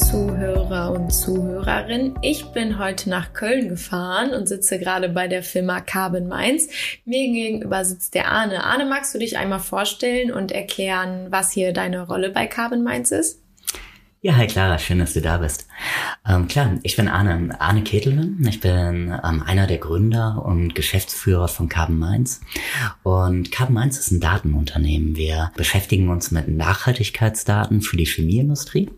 Zuhörer und Zuhörerin. Ich bin heute nach Köln gefahren und sitze gerade bei der Firma Carbon Mainz. Mir gegenüber sitzt der Arne. Arne, magst du dich einmal vorstellen und erklären, was hier deine Rolle bei Carbon Mainz ist? Ja, hi Clara, schön, dass du da bist. Ähm, klar, ich bin Arne, Arne Ketelmann. Ich bin ähm, einer der Gründer und Geschäftsführer von Carbon Mainz. Und Carbon Mainz ist ein Datenunternehmen. Wir beschäftigen uns mit Nachhaltigkeitsdaten für die Chemieindustrie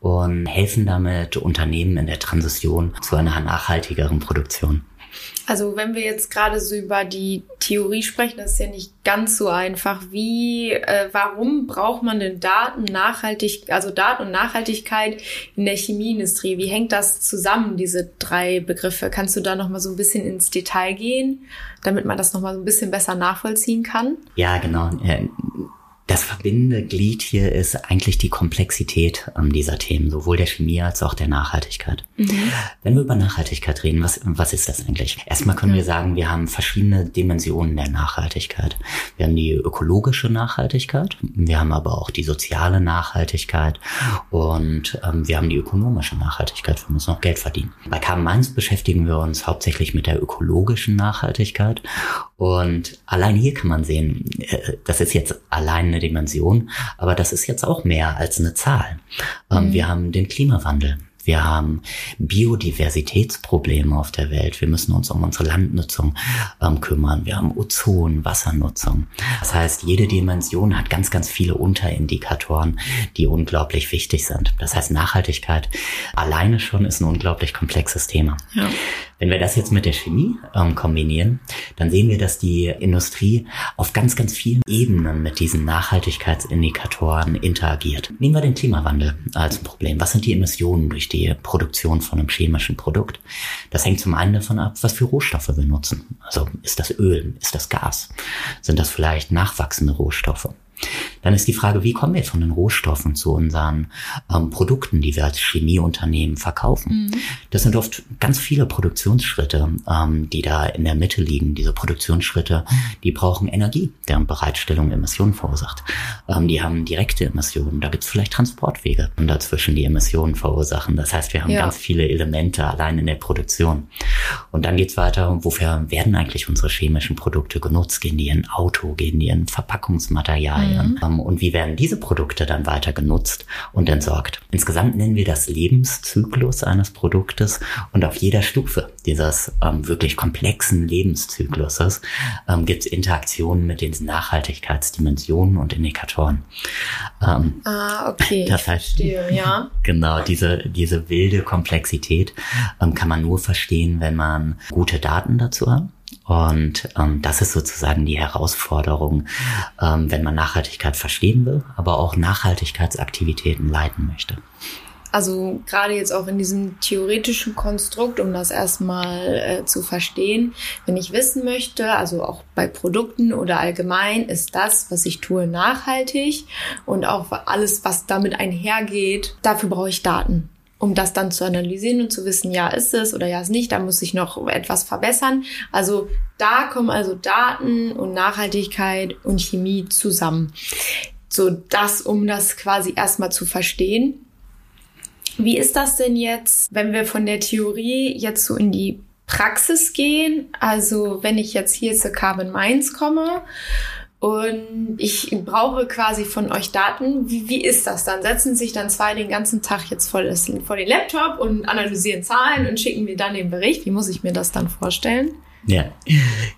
und helfen damit Unternehmen in der Transition zu einer nachhaltigeren Produktion. Also wenn wir jetzt gerade so über die Theorie sprechen, das ist ja nicht ganz so einfach. Wie, äh, warum braucht man denn Daten nachhaltig, also Daten und Nachhaltigkeit in der Chemieindustrie? Wie hängt das zusammen, diese drei Begriffe? Kannst du da noch mal so ein bisschen ins Detail gehen, damit man das noch mal so ein bisschen besser nachvollziehen kann? Ja, genau. Das verbindende Glied hier ist eigentlich die Komplexität ähm, dieser Themen, sowohl der Chemie als auch der Nachhaltigkeit. Mhm. Wenn wir über Nachhaltigkeit reden, was, was ist das eigentlich? Erstmal können wir sagen, wir haben verschiedene Dimensionen der Nachhaltigkeit. Wir haben die ökologische Nachhaltigkeit, wir haben aber auch die soziale Nachhaltigkeit und ähm, wir haben die ökonomische Nachhaltigkeit. Wir müssen auch Geld verdienen. Bei Carbon Mainz beschäftigen wir uns hauptsächlich mit der ökologischen Nachhaltigkeit und allein hier kann man sehen, äh, das ist jetzt allein eine Dimension, aber das ist jetzt auch mehr als eine Zahl. Ähm, mhm. Wir haben den Klimawandel. Wir haben Biodiversitätsprobleme auf der Welt. Wir müssen uns um unsere Landnutzung ähm, kümmern. Wir haben Ozon, Wassernutzung. Das heißt, jede Dimension hat ganz, ganz viele Unterindikatoren, die unglaublich wichtig sind. Das heißt, Nachhaltigkeit alleine schon ist ein unglaublich komplexes Thema. Ja. Wenn wir das jetzt mit der Chemie ähm, kombinieren, dann sehen wir, dass die Industrie auf ganz, ganz vielen Ebenen mit diesen Nachhaltigkeitsindikatoren interagiert. Nehmen wir den Klimawandel als Problem. Was sind die Emissionen durch die Produktion von einem chemischen Produkt? Das hängt zum einen davon ab, was für Rohstoffe wir nutzen. Also ist das Öl, ist das Gas? Sind das vielleicht nachwachsende Rohstoffe? Dann ist die Frage, wie kommen wir von den Rohstoffen zu unseren ähm, Produkten, die wir als Chemieunternehmen verkaufen? Mhm. Das sind oft ganz viele Produktionsschritte, ähm, die da in der Mitte liegen. Diese Produktionsschritte, die brauchen Energie, deren Bereitstellung Emissionen verursacht. Ähm, die haben direkte Emissionen. Da gibt es vielleicht Transportwege und dazwischen die Emissionen verursachen. Das heißt, wir haben ja. ganz viele Elemente allein in der Produktion. Und dann geht's weiter, wofür werden eigentlich unsere chemischen Produkte genutzt? Gehen die in Auto, gehen die in Verpackungsmaterialien? Mhm. Ähm, und wie werden diese Produkte dann weiter genutzt und entsorgt? Insgesamt nennen wir das Lebenszyklus eines Produktes und auf jeder Stufe dieses ähm, wirklich komplexen Lebenszykluses ähm, gibt es Interaktionen mit den Nachhaltigkeitsdimensionen und Indikatoren. Ähm, ah, okay. Das heißt, verstehe, ja. Genau, diese, diese wilde Komplexität ähm, kann man nur verstehen, wenn man gute Daten dazu hat. Und ähm, das ist sozusagen die Herausforderung, ähm, wenn man Nachhaltigkeit verstehen will, aber auch Nachhaltigkeitsaktivitäten leiten möchte. Also gerade jetzt auch in diesem theoretischen Konstrukt, um das erstmal äh, zu verstehen, wenn ich wissen möchte, also auch bei Produkten oder allgemein, ist das, was ich tue, nachhaltig und auch alles, was damit einhergeht, dafür brauche ich Daten um das dann zu analysieren und zu wissen, ja, ist es oder ja, ist nicht, da muss ich noch etwas verbessern. Also da kommen also Daten und Nachhaltigkeit und Chemie zusammen. So das, um das quasi erstmal zu verstehen. Wie ist das denn jetzt, wenn wir von der Theorie jetzt so in die Praxis gehen? Also wenn ich jetzt hier zu Carbon Minds komme und ich brauche quasi von euch Daten. Wie, wie ist das dann? Setzen sich dann zwei den ganzen Tag jetzt das, vor den Laptop und analysieren Zahlen und schicken mir dann den Bericht? Wie muss ich mir das dann vorstellen? Ja,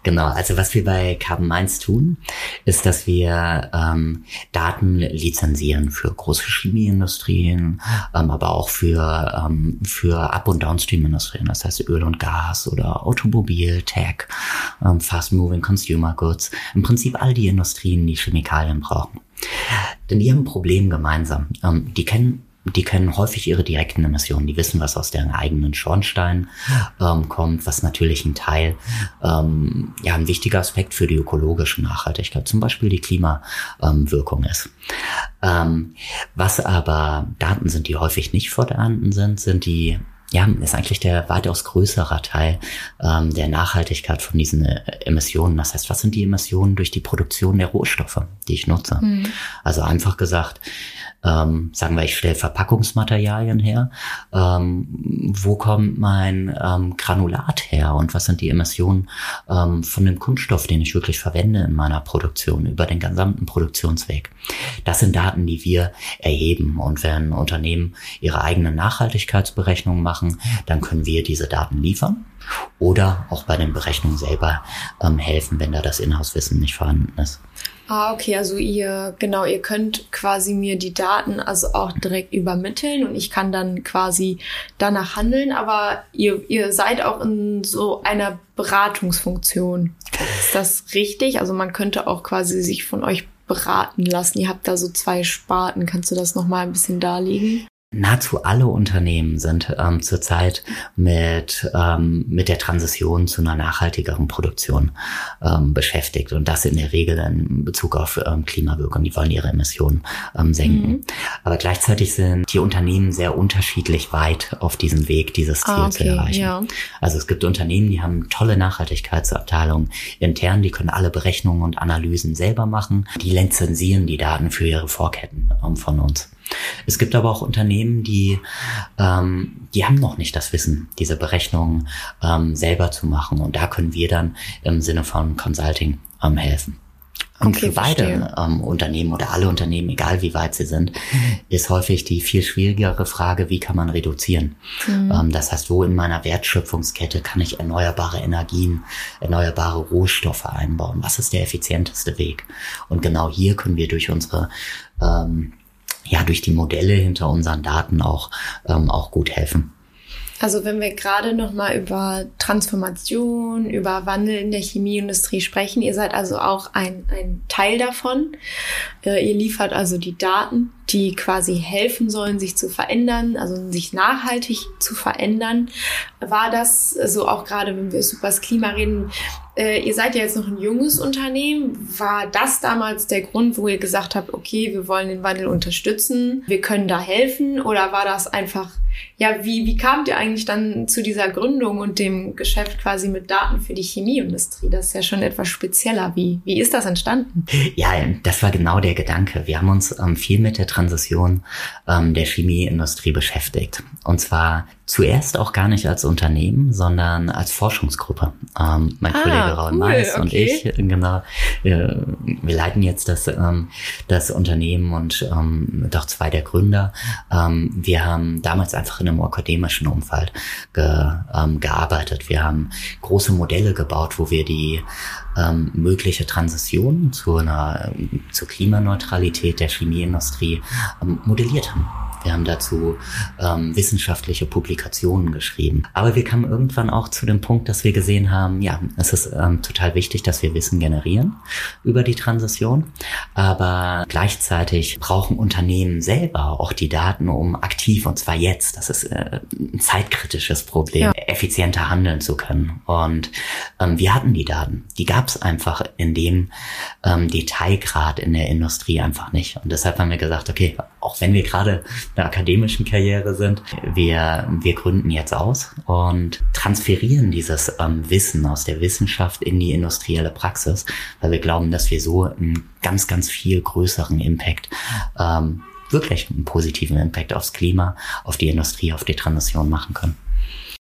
genau. Also was wir bei Carbon Mainz tun, ist, dass wir ähm, Daten lizenzieren für große Chemieindustrien, ähm, aber auch für, ähm, für Up- und Downstream-Industrien, das heißt Öl und Gas oder Automobil, Tech, ähm, Fast-Moving Consumer Goods. Im Prinzip all die Industrien, die Chemikalien brauchen. Denn die haben ein Problem gemeinsam. Ähm, die kennen die kennen häufig ihre direkten Emissionen. Die wissen, was aus deren eigenen Schornstein ähm, kommt, was natürlich ein Teil, ähm, ja, ein wichtiger Aspekt für die ökologische Nachhaltigkeit, zum Beispiel die Klimawirkung ähm, ist. Ähm, was aber Daten sind, die häufig nicht vorhanden sind, sind die ja, ist eigentlich der weitaus größere Teil ähm, der Nachhaltigkeit von diesen äh, Emissionen. Das heißt, was sind die Emissionen durch die Produktion der Rohstoffe, die ich nutze? Mhm. Also einfach gesagt, ähm, sagen wir, ich stelle Verpackungsmaterialien her. Ähm, wo kommt mein ähm, Granulat her und was sind die Emissionen ähm, von dem Kunststoff, den ich wirklich verwende in meiner Produktion über den gesamten Produktionsweg? Das sind Daten, die wir erheben und wenn Unternehmen ihre eigenen Nachhaltigkeitsberechnungen machen, dann können wir diese Daten liefern oder auch bei den Berechnungen selber ähm, helfen, wenn da das Inhouse-Wissen nicht vorhanden ist. Ah, okay, also ihr, genau, ihr könnt quasi mir die Daten also auch direkt übermitteln und ich kann dann quasi danach handeln, aber ihr, ihr seid auch in so einer Beratungsfunktion. Ist das richtig? Also man könnte auch quasi sich von euch beraten lassen. Ihr habt da so zwei Sparten. Kannst du das nochmal ein bisschen darlegen? Nahezu alle Unternehmen sind ähm, zurzeit mit, ähm, mit der Transition zu einer nachhaltigeren Produktion ähm, beschäftigt und das in der Regel in Bezug auf ähm, Klimawirkung. Die wollen ihre Emissionen ähm, senken. Mhm. Aber gleichzeitig sind die Unternehmen sehr unterschiedlich weit auf diesem Weg, dieses Ziel ah, okay, zu erreichen. Ja. Also es gibt Unternehmen, die haben tolle Nachhaltigkeitsabteilungen intern, die können alle Berechnungen und Analysen selber machen. Die lizenzieren die Daten für ihre Vorketten ähm, von uns. Es gibt aber auch Unternehmen, die, ähm, die haben noch nicht das Wissen, diese Berechnungen ähm, selber zu machen. Und da können wir dann im Sinne von Consulting ähm, helfen. Und okay, für beide ähm, Unternehmen oder alle Unternehmen, egal wie weit sie sind, ist häufig die viel schwierigere Frage, wie kann man reduzieren? Mhm. Ähm, das heißt, wo in meiner Wertschöpfungskette kann ich erneuerbare Energien, erneuerbare Rohstoffe einbauen? Was ist der effizienteste Weg? Und genau hier können wir durch unsere ähm, ja durch die Modelle hinter unseren Daten auch, ähm, auch gut helfen. Also wenn wir gerade noch mal über Transformation, über Wandel in der Chemieindustrie sprechen, ihr seid also auch ein, ein Teil davon. Äh, ihr liefert also die Daten, die quasi helfen sollen, sich zu verändern, also sich nachhaltig zu verändern. War das so auch gerade, wenn wir über das Klima reden, äh, ihr seid ja jetzt noch ein junges Unternehmen. War das damals der Grund, wo ihr gesagt habt, okay, wir wollen den Wandel unterstützen, wir können da helfen? Oder war das einfach, ja, wie, wie kamt ihr eigentlich dann zu dieser Gründung und dem Geschäft quasi mit Daten für die Chemieindustrie? Das ist ja schon etwas spezieller. Wie, wie ist das entstanden? Ja, das war genau der Gedanke. Wir haben uns ähm, viel mit der Transition ähm, der Chemieindustrie beschäftigt. Und zwar zuerst auch gar nicht als Unternehmen, sondern als Forschungsgruppe. Ähm, mein ah, Kollege Raul cool, Mais okay. und ich, genau, wir, wir leiten jetzt das, ähm, das Unternehmen und ähm, doch zwei der Gründer. Ähm, wir haben damals einfach in einem akademischen Umfeld ge, ähm, gearbeitet. Wir haben große Modelle gebaut, wo wir die ähm, mögliche Transition zu einer zur Klimaneutralität der Chemieindustrie ähm, modelliert haben. Wir haben dazu ähm, wissenschaftliche Publikationen geschrieben. Aber wir kamen irgendwann auch zu dem Punkt, dass wir gesehen haben, ja, es ist ähm, total wichtig, dass wir Wissen generieren über die Transition. Aber gleichzeitig brauchen Unternehmen selber auch die Daten, um aktiv, und zwar jetzt, das ist äh, ein zeitkritisches Problem, ja. effizienter handeln zu können. Und ähm, wir hatten die Daten. Die gab es einfach in dem ähm, Detailgrad in der Industrie einfach nicht. Und deshalb haben wir gesagt, okay, auch wenn wir gerade einer akademischen Karriere sind. Wir, wir gründen jetzt aus und transferieren dieses ähm, Wissen aus der Wissenschaft in die industrielle Praxis, weil wir glauben, dass wir so einen ganz, ganz viel größeren Impact ähm, wirklich einen positiven Impact aufs Klima, auf die Industrie, auf die Transition machen können.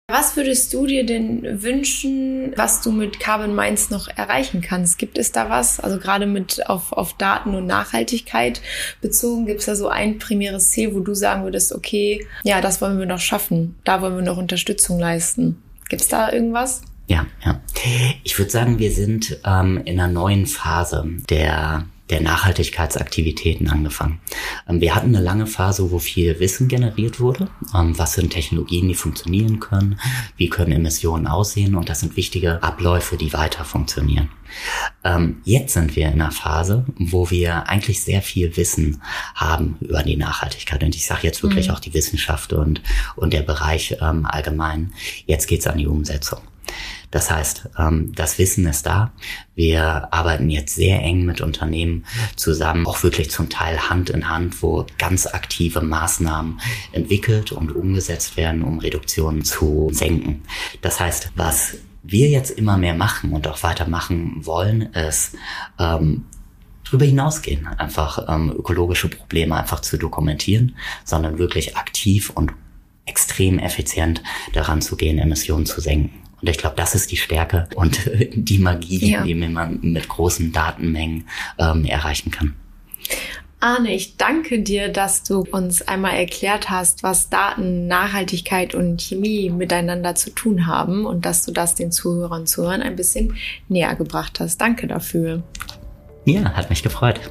Was würdest du dir denn wünschen, was du mit Carbon Minds noch erreichen kannst? Gibt es da was? Also gerade mit auf, auf Daten und Nachhaltigkeit bezogen, gibt es da so ein primäres Ziel, wo du sagen würdest, okay, ja, das wollen wir noch schaffen, da wollen wir noch Unterstützung leisten. Gibt es da irgendwas? Ja, ja. Ich würde sagen, wir sind ähm, in einer neuen Phase der der Nachhaltigkeitsaktivitäten angefangen. Ähm, wir hatten eine lange Phase, wo viel Wissen generiert wurde. Ähm, was sind Technologien, die funktionieren können? Wie können Emissionen aussehen? Und das sind wichtige Abläufe, die weiter funktionieren. Ähm, jetzt sind wir in einer Phase, wo wir eigentlich sehr viel Wissen haben über die Nachhaltigkeit. Und ich sage jetzt wirklich mhm. auch die Wissenschaft und, und der Bereich allgemein. Jetzt geht's an die Umsetzung. Das heißt, ähm, das Wissen ist da. Wir arbeiten jetzt sehr eng mit Unternehmen zusammen, auch wirklich zum Teil Hand in Hand, wo ganz aktive Maßnahmen entwickelt und umgesetzt werden, um Reduktionen zu senken. Das heißt, was wir jetzt immer mehr machen und auch weitermachen wollen, ist ähm, drüber hinausgehen, einfach ähm, ökologische Probleme einfach zu dokumentieren, sondern wirklich aktiv und extrem effizient daran zu gehen, Emissionen zu senken. Und ich glaube, das ist die Stärke und die Magie, ja. die man mit großen Datenmengen ähm, erreichen kann. Arne, ich danke dir, dass du uns einmal erklärt hast, was Daten, Nachhaltigkeit und Chemie miteinander zu tun haben und dass du das den Zuhörern und Zuhörern ein bisschen näher gebracht hast. Danke dafür. Ja, hat mich gefreut.